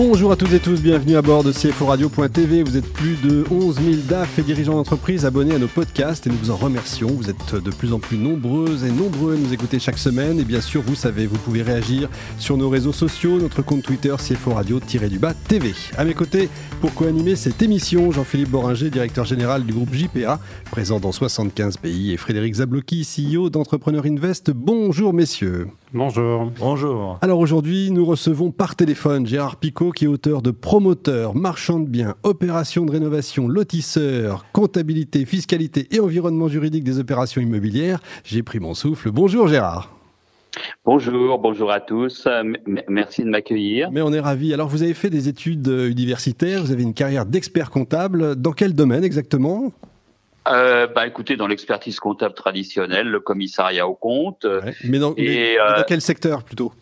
Bonjour à toutes et tous, bienvenue à bord de CFO Radio.tv. Vous êtes plus de 11 000 DAF et dirigeants d'entreprise abonnés à nos podcasts et nous vous en remercions. Vous êtes de plus en plus nombreuses et nombreux à nous écouter chaque semaine. Et bien sûr, vous savez, vous pouvez réagir sur nos réseaux sociaux, notre compte Twitter CFO Radio-du-bas TV. À mes côtés, pour co-animer cette émission, Jean-Philippe Boringer, directeur général du groupe JPA, présent dans 75 pays, et Frédéric Zablocki, CEO d'Entrepreneur Invest. Bonjour messieurs. Bonjour. Bonjour. Alors aujourd'hui, nous recevons par téléphone Gérard Picot, qui est auteur de Promoteur, Marchand de biens, Opérations de rénovation, Lotisseur, Comptabilité, Fiscalité et Environnement juridique des opérations immobilières. J'ai pris mon souffle. Bonjour Gérard. Bonjour, bonjour à tous. Merci de m'accueillir. Mais on est ravis. Alors, vous avez fait des études universitaires, vous avez une carrière d'expert comptable. Dans quel domaine exactement? Euh, bah, écoutez, dans l'expertise comptable traditionnelle, le commissariat au compte. Mais, dans, mais dans quel secteur plutôt?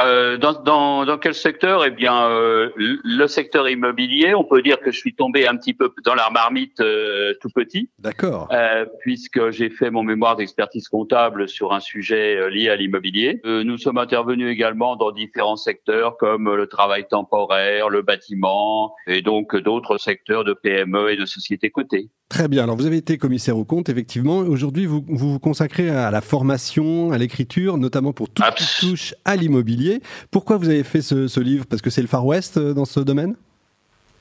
Euh, dans, dans, dans, quel secteur? Eh bien, euh, le secteur immobilier. On peut dire que je suis tombé un petit peu dans la marmite euh, tout petit. D'accord. Euh, puisque j'ai fait mon mémoire d'expertise comptable sur un sujet euh, lié à l'immobilier. nous sommes intervenus également dans différents secteurs comme le travail temporaire, le bâtiment et donc d'autres secteurs de PME et de sociétés cotées. Très bien. Alors, vous avez été commissaire au compte, effectivement. Aujourd'hui, vous, vous, consacrez à la formation, à l'écriture, notamment pour tout ce qui touche à l'immobilier. Pourquoi vous avez fait ce, livre? Parce que c'est le Far West euh, dans ce domaine?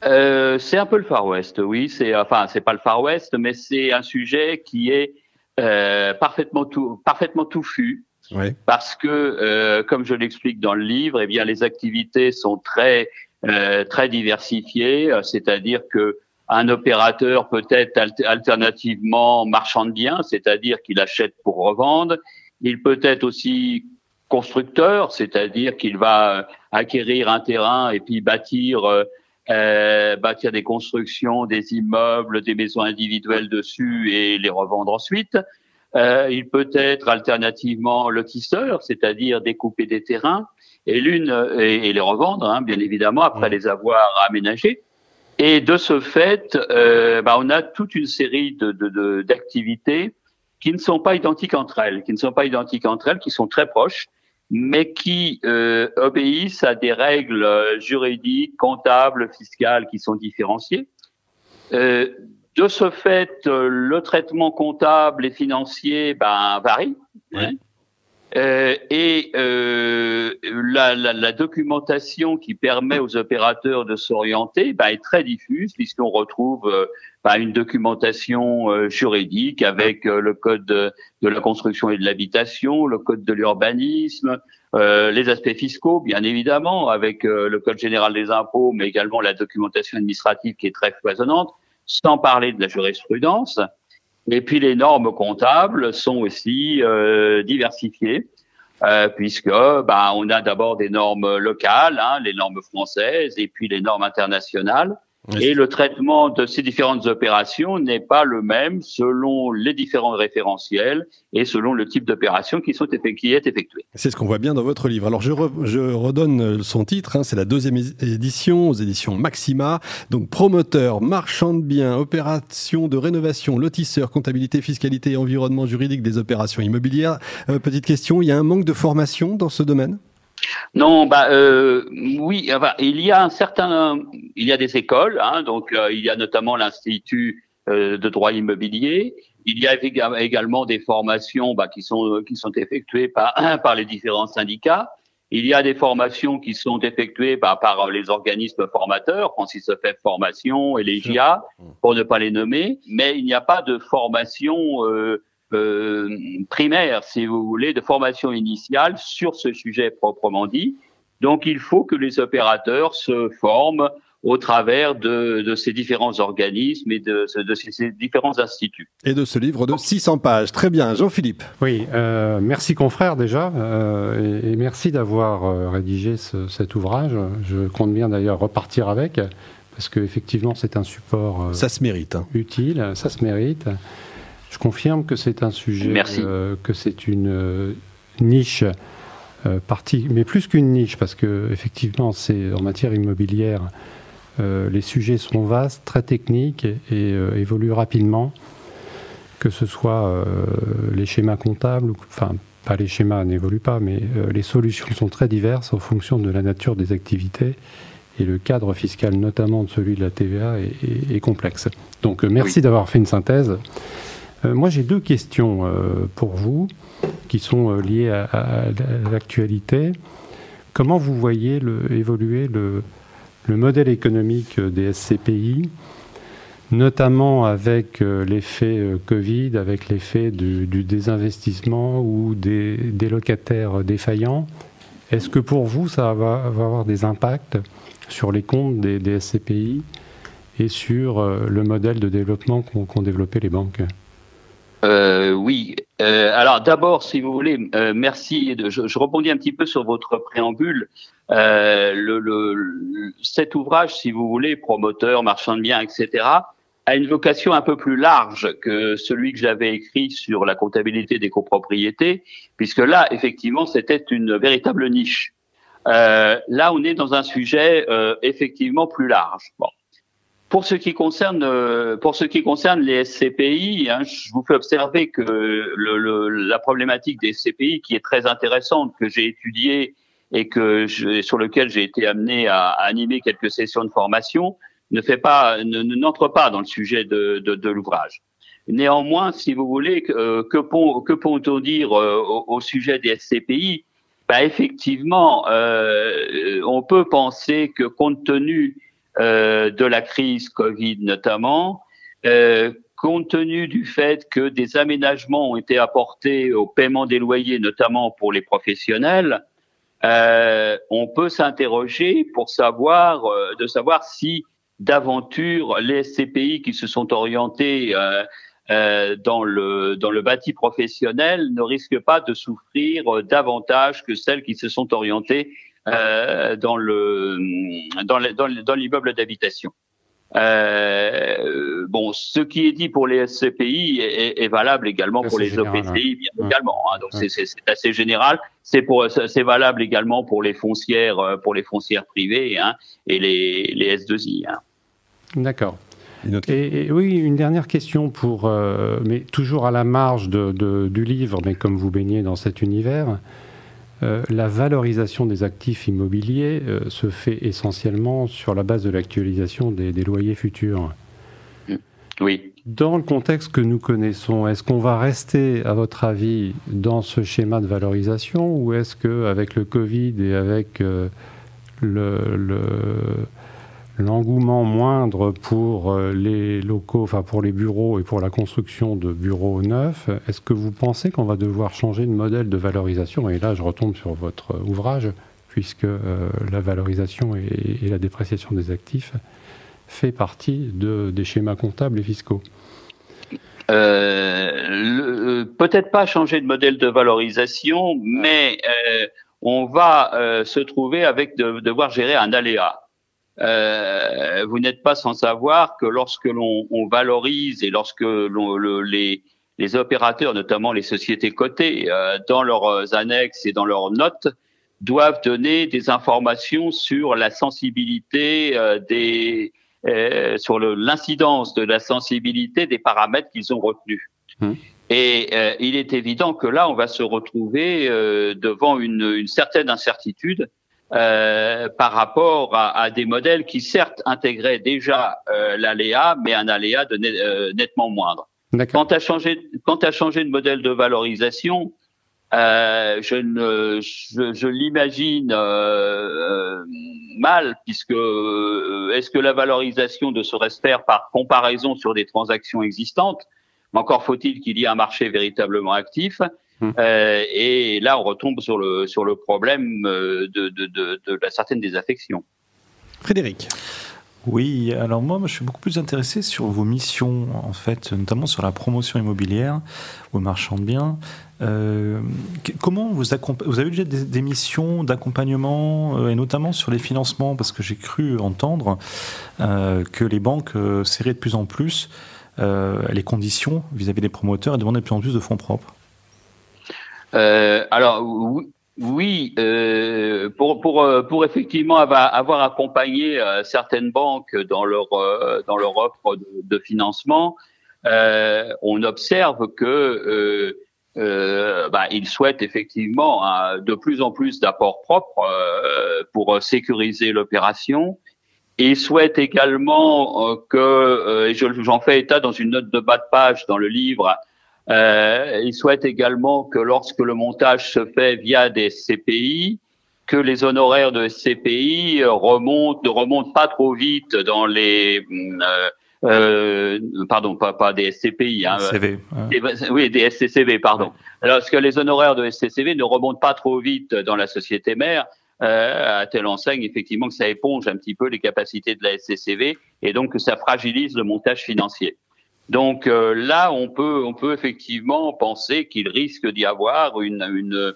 Euh, C'est un peu le Far West, oui. C'est enfin, c'est pas le Far West, mais c'est un sujet qui est euh, parfaitement tout, parfaitement touffu. Oui. Parce que, euh, comme je l'explique dans le livre, eh bien, les activités sont très très diversifiées. C'est-à-dire que un opérateur peut être alternativement marchand de biens, c'est-à-dire qu'il achète pour revendre. Il peut être aussi constructeur, c'est-à-dire qu'il va acquérir un terrain et puis bâtir euh, euh, bâtir des constructions, des immeubles, des maisons individuelles dessus et les revendre ensuite. Euh, il peut être alternativement lotisseur, c'est-à-dire découper des terrains et l'une et, les revendre, hein, bien évidemment, après les avoir aménagés. Et de ce fait, euh, bah, on a toute une série de, d'activités qui ne sont pas identiques entre elles, qui ne sont pas identiques entre elles, qui sont très proches, mais qui euh, obéissent à des règles juridiques, comptables, fiscales qui sont différenciées. Euh, de ce fait, le traitement comptable et financier ben, varie. Hein. Euh, et euh, la, la, la, documentation qui permet aux opérateurs de s'orienter bah, est très diffuse puisqu'on retrouve bah, une documentation euh, juridique avec euh, le code de, la construction et de l'habitation, le code de l'urbanisme, les aspects fiscaux bien évidemment avec le code général des impôts, mais également la documentation administrative qui est très foisonnante, sans parler de la jurisprudence. Et puis les normes comptables sont aussi euh, diversifiées. Euh, puisque bah, on a d'abord des normes locales, hein, les normes françaises, et puis les normes internationales. Et le traitement de ces différentes opérations n'est pas le même selon les différents référentiels et selon le type d'opération qui, sont qui est effectuée. C'est ce qu'on voit bien dans votre livre. Alors je, je redonne son titre, hein, c'est la deuxième édition aux éditions Maxima. Donc promoteur, marchand de biens, opération de rénovation, lotisseur, comptabilité, fiscalité et environnement juridique des opérations immobilières. Euh, petite question, il y a un manque de formation dans ce domaine? Non, bah euh, oui, enfin, il y a un certain, il y a des écoles, hein, donc euh, il y a notamment l'institut euh, de droit immobilier. Il y a également des formations bah, qui sont qui sont effectuées par par les différents syndicats. Il y a des formations qui sont effectuées bah, par les organismes formateurs, Francis fait Formation et les GIA, pour ne pas les nommer, mais il n'y a pas de formation euh, primaire, si vous voulez, de formation initiale sur ce sujet proprement dit. Donc, il faut que les opérateurs se forment au travers de, ces différents organismes et de, ces, différents instituts. Et de ce livre de 600 pages. Très bien, Jean-Philippe. Oui, euh, merci confrère déjà, euh, et, merci d'avoir rédigé cet ouvrage. Je compte bien d'ailleurs repartir avec, parce qu'effectivement c'est un support ça se mérite, hein. utile, ça se mérite. Je confirme que c'est un sujet, euh, que c'est une euh, niche euh, partie, mais plus qu'une niche, parce que effectivement, c'est en matière immobilière, les sujets sont vastes, très techniques et, évoluent rapidement, que ce soit les schémas comptables, enfin pas les schémas n'évoluent pas, mais les solutions sont très diverses en fonction de la nature des activités et le cadre fiscal, notamment de celui de la TVA, est, complexe. Donc merci d'avoir fait une synthèse. Moi j'ai deux questions pour vous qui sont liées à l'actualité. Comment vous voyez évoluer le, modèle économique des SCPI, notamment avec euh, l'effet euh, Covid, avec l'effet du, désinvestissement ou des, locataires défaillants? Est-ce que pour vous, ça va, avoir des impacts sur les comptes des, SCPI et sur euh, le modèle de développement qu'ont développé les banques? Oui, euh, alors d'abord, si vous voulez, euh, merci. De, je, je, rebondis un petit peu sur votre préambule. Euh, le, le, cet ouvrage, si vous voulez, promoteur, marchand de biens, etc., a une vocation un peu plus large que celui que j'avais écrit sur la comptabilité des copropriétés, puisque là, effectivement, c'était une véritable niche. Euh, là, on est dans un sujet euh, effectivement plus large. Bon. Pour ce qui concerne, euh, pour ce qui concerne les SCPI, hein, je vous fais observer que la problématique des SCPI, qui est très intéressante, que j'ai étudiée et sur lequel j'ai été amené à, animer quelques sessions de formation, ne fait pas, ne, n'entre pas dans le sujet de, l'ouvrage. Néanmoins, si vous voulez, que, que, peut-on dire euh, au, sujet des SCPI bah, Effectivement, euh, on peut penser que compte tenu euh, de la crise Covid notamment, euh, compte tenu du fait que des aménagements ont été apportés au paiement des loyers, notamment pour les professionnels, euh, on peut s'interroger pour savoir, euh, de savoir si d'aventure les SCPI qui se sont orientés euh, euh, dans le dans le bâti professionnel ne risquent pas de souffrir davantage que celles qui se sont orientées euh, dans le dans l'immeuble d'habitation. Euh, bon, ce qui est dit pour les SCPI est, est valable également pour les OPCI, bien également. Hein, donc c'est assez général. C'est pour c'est valable également pour les foncières euh, pour les foncières privées hein, et les, les S2I. Hein. D'accord. Et, oui, une dernière question pour, euh, mais toujours à la marge de, de, du livre, mais comme vous baignez dans cet univers. Euh, la valorisation des actifs immobiliers euh, se fait essentiellement sur la base de l'actualisation des, loyers futurs. Oui. Dans le contexte que nous connaissons, est-ce qu'on va rester, à votre avis, dans ce schéma de valorisation ou est-ce qu'avec le Covid et avec euh, le, l'engouement moindre pour euh, les locaux, enfin pour les bureaux et pour la construction de bureaux neufs, est-ce que vous pensez qu'on va devoir changer de modèle de valorisation? Et là, je retombe sur votre ouvrage, puisque euh, la valorisation et, la dépréciation des actifs fait partie de, des schémas comptables et fiscaux. Euh, Peut-être pas changer de modèle de valorisation, mais euh, on va se trouver avec de, devoir gérer un aléa. Euh, vous n'êtes pas sans savoir que lorsque l'on valorise et lorsque le, les, les, opérateurs, notamment les sociétés cotées, euh, dans leurs annexes et dans leurs notes, doivent donner des informations sur la sensibilité euh, des, euh, sur l'incidence de la sensibilité des paramètres qu'ils ont retenus. Mmh. Et il est évident que là, on va se retrouver devant une, une certaine incertitude euh, par rapport à, à, des modèles qui certes intégraient déjà euh, l'aléa, mais un aléa de euh, nettement moindre. Quant à changer, quant à changer de modèle de valorisation, euh, je, ne, je, je l'imagine mal, puisque est-ce que la valorisation de se faire par comparaison sur des transactions existantes? Encore faut-il qu'il y ait un marché véritablement actif. Hum. Euh, et là, on retombe sur le, sur le problème euh, de, de, de, de la certaine désaffection. Frédéric. Oui, alors moi, je suis beaucoup plus intéressé sur vos missions, en fait, notamment sur la promotion immobilière ou marchand de biens. Euh, comment vous, vous avez déjà des, des missions d'accompagnement, euh, et notamment sur les financements, parce que j'ai cru entendre euh, que les banques euh, serraient de plus en plus les conditions vis-à-vis -vis des promoteurs et demandaient de plus en plus de fonds propres. Euh, alors Oui, euh, pour, pour, euh, pour effectivement avoir, accompagné euh, certaines banques dans leur, euh, dans leur offre de, de financement, on observe que bah, ils souhaitent effectivement hein, de plus en plus d'apports propres pour sécuriser l'opération. Et souhaitent également que, et j'en fais état dans une note de bas de page dans le livre, euh, il souhaite également que lorsque le montage se fait via des CPI, que les honoraires de CPI remontent, ne remontent pas trop vite dans les euh, euh, pardon, pas, pas des SCPI, hein, CV, oui, des SCCV, pardon. Alors, que les honoraires de SCCV ne remontent pas trop vite dans la société mère, euh, à telle enseigne effectivement que ça éponge un petit peu les capacités de la SCCV et donc que ça fragilise le montage financier. Donc euh, là, on peut, on peut effectivement penser qu'il risque d'y avoir une, une,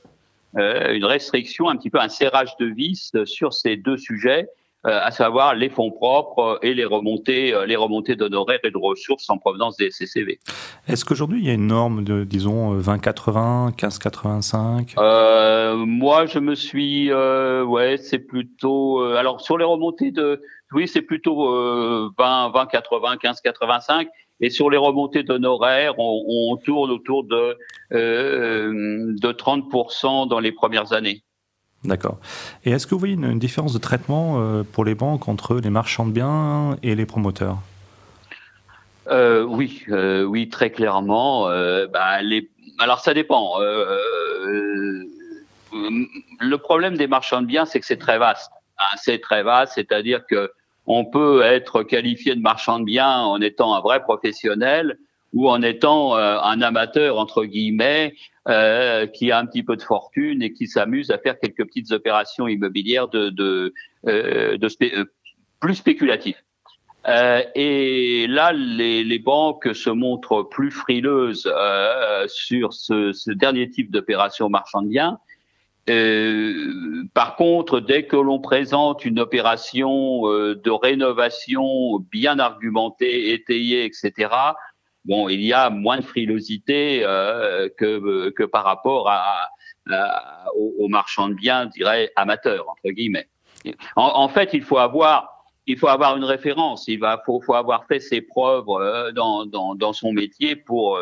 euh, une, restriction, un petit peu un serrage de vis sur ces deux sujets, euh, à savoir les fonds propres et les remontées, les remontées d'honoraires et de ressources en provenance des CCV. Est-ce qu'aujourd'hui il y a une norme de, disons, 20-80, 15-85 Moi, je me suis, ouais, c'est plutôt, alors sur les remontées de, oui, c'est plutôt 20, 20, 80, 15, 85. Et sur les remontées d'honoraires, on, on, tourne autour de, euh, de 30% dans les premières années. D'accord. Et est-ce que vous voyez une, différence de traitement euh, pour les banques entre les marchands de biens et les promoteurs? Euh, Oui, euh, oui, très clairement. Euh, bah, les... Alors ça dépend. le problème des marchands de biens, c'est que c'est très vaste. C'est très vaste, c'est-à-dire que on peut être qualifié de marchand de biens en étant un vrai professionnel ou en étant euh, un amateur entre guillemets euh, qui a un petit peu de fortune et qui s'amuse à faire quelques petites opérations immobilières de, de, euh, de euh, plus spéculatives. et là, les, les, banques se montrent plus frileuses sur ce, ce, dernier type d'opération marchand de biens euh, par contre, dès que l'on présente une opération euh, de rénovation bien argumentée, étayée, etc., bon, il y a moins de frilosité euh, que, que par rapport à, aux, marchands de biens, dirais amateurs entre guillemets. En, en, fait, il faut avoir il faut avoir une référence. Il va faut, faut avoir fait ses preuves dans, dans, dans son métier pour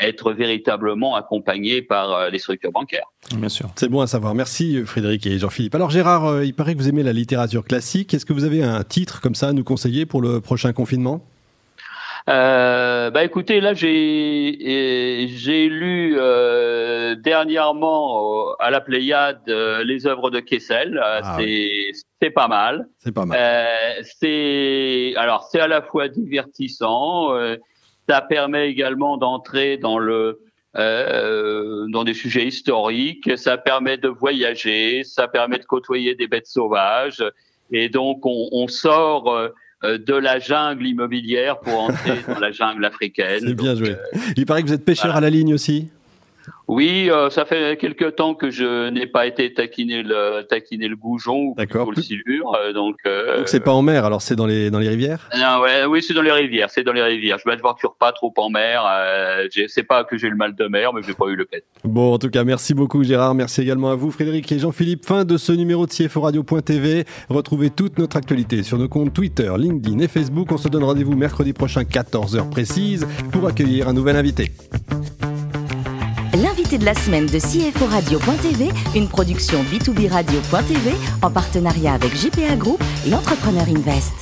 être véritablement accompagné par euh, les structures bancaires. Bien sûr. C'est bon à savoir. Merci Frédéric et Jean-Philippe. Alors Gérard, euh, il paraît que vous aimez la littérature classique. Est-ce que vous avez un titre comme ça à nous conseiller pour le prochain confinement? Euh, bah écoutez, là j'ai j'ai lu euh, dernièrement à la Pléiade les œuvres de Kessel. Ah c'est c'est pas mal. C'est pas mal. c'est alors c'est à la fois divertissant. Ça permet également d'entrer dans le euh, dans des sujets historiques. Ça permet de voyager. Ça permet de côtoyer des bêtes sauvages. Et donc on, on sort euh, de la jungle immobilière pour entrer dans la jungle africaine. C'est bien joué. Euh, Il paraît que vous êtes pêcheur à la ligne aussi. Oui, euh, ça fait quelque temps que je n'ai pas été taquiner le taquiner le goujon ou le silure, euh, donc. Euh, donc c'est pas en mer, alors c'est dans les dans les rivières? Non, ouais, oui, c'est dans les rivières, c'est dans les rivières. Je m'aventure pas trop en mer. Sais pas que j'ai le mal de mer, mais j'ai pas eu le cas. Bon, en tout cas, merci beaucoup Gérard, merci également à vous Frédéric et Jean-Philippe. Fin de ce numéro de CFO Radio.tv. Retrouvez toute notre actualité sur nos comptes Twitter, LinkedIn et Facebook. On se donne rendez-vous mercredi prochain 14h précise pour accueillir un nouvel invité de la semaine de CFO Radio.tv, une production B2B Radio.tv en partenariat avec JPA Group et Entrepreneur Invest.